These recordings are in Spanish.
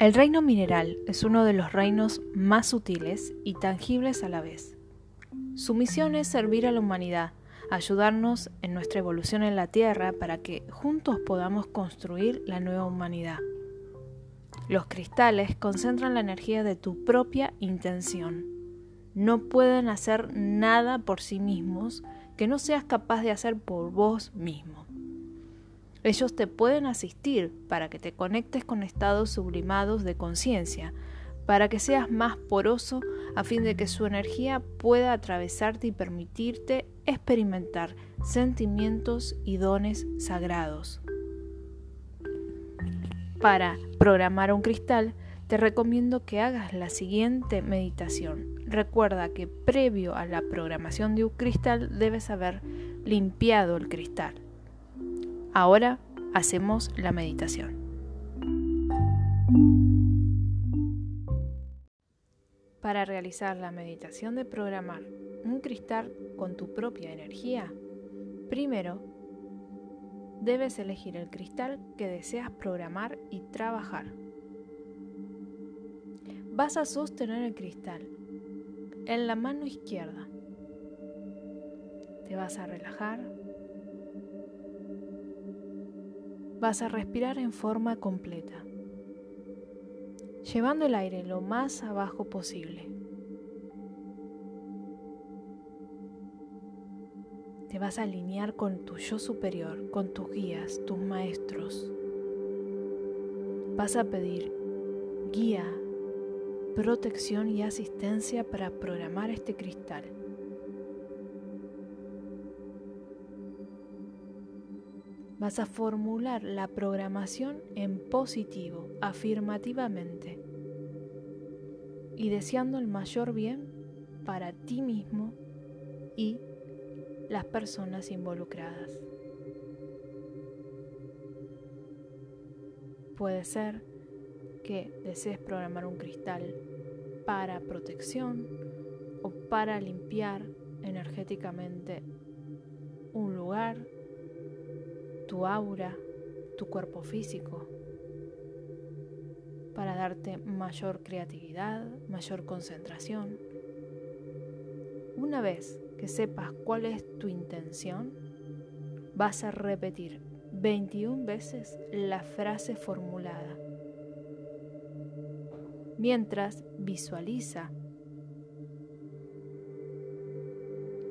El reino mineral es uno de los reinos más sutiles y tangibles a la vez. Su misión es servir a la humanidad, ayudarnos en nuestra evolución en la Tierra para que juntos podamos construir la nueva humanidad. Los cristales concentran la energía de tu propia intención. No pueden hacer nada por sí mismos que no seas capaz de hacer por vos mismo. Ellos te pueden asistir para que te conectes con estados sublimados de conciencia, para que seas más poroso a fin de que su energía pueda atravesarte y permitirte experimentar sentimientos y dones sagrados. Para programar un cristal, te recomiendo que hagas la siguiente meditación. Recuerda que previo a la programación de un cristal debes haber limpiado el cristal. Ahora hacemos la meditación. Para realizar la meditación de programar un cristal con tu propia energía, primero debes elegir el cristal que deseas programar y trabajar. Vas a sostener el cristal en la mano izquierda. Te vas a relajar vas a respirar en forma completa, llevando el aire lo más abajo posible. Te vas a alinear con tu yo superior, con tus guías, tus maestros. Vas a pedir guía, protección y asistencia para programar este cristal. Vas a formular la programación en positivo, afirmativamente, y deseando el mayor bien para ti mismo y las personas involucradas. Puede ser que desees programar un cristal para protección o para limpiar energéticamente un lugar tu aura, tu cuerpo físico, para darte mayor creatividad, mayor concentración. Una vez que sepas cuál es tu intención, vas a repetir 21 veces la frase formulada. Mientras visualiza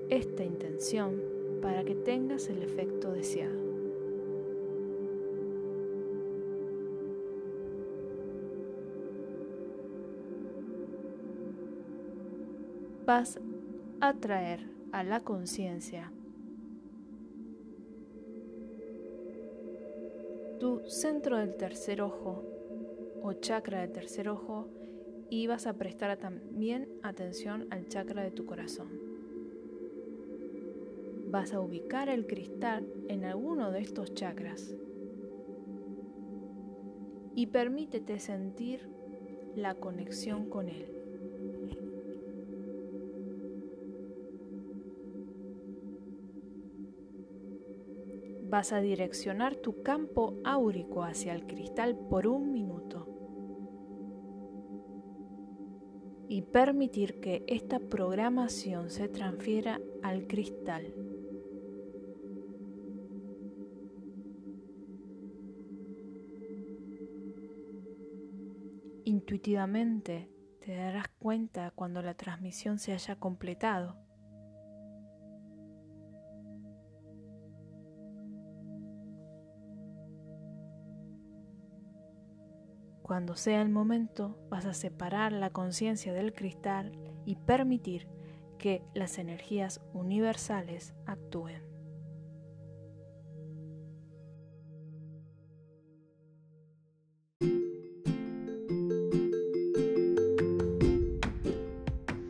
esta intención para que tengas el efecto deseado. Vas a traer a la conciencia tu centro del tercer ojo o chakra del tercer ojo y vas a prestar también atención al chakra de tu corazón. Vas a ubicar el cristal en alguno de estos chakras y permítete sentir la conexión con él. Vas a direccionar tu campo áurico hacia el cristal por un minuto y permitir que esta programación se transfiera al cristal. Intuitivamente te darás cuenta cuando la transmisión se haya completado. Cuando sea el momento, vas a separar la conciencia del cristal y permitir que las energías universales actúen.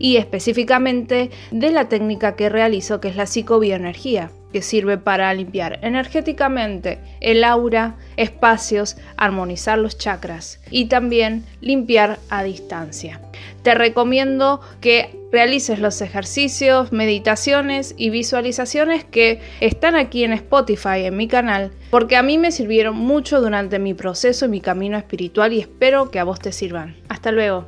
y específicamente de la técnica que realizo que es la psicobioenergía que sirve para limpiar energéticamente el aura, espacios, armonizar los chakras y también limpiar a distancia. Te recomiendo que realices los ejercicios, meditaciones y visualizaciones que están aquí en Spotify, en mi canal, porque a mí me sirvieron mucho durante mi proceso y mi camino espiritual y espero que a vos te sirvan. Hasta luego.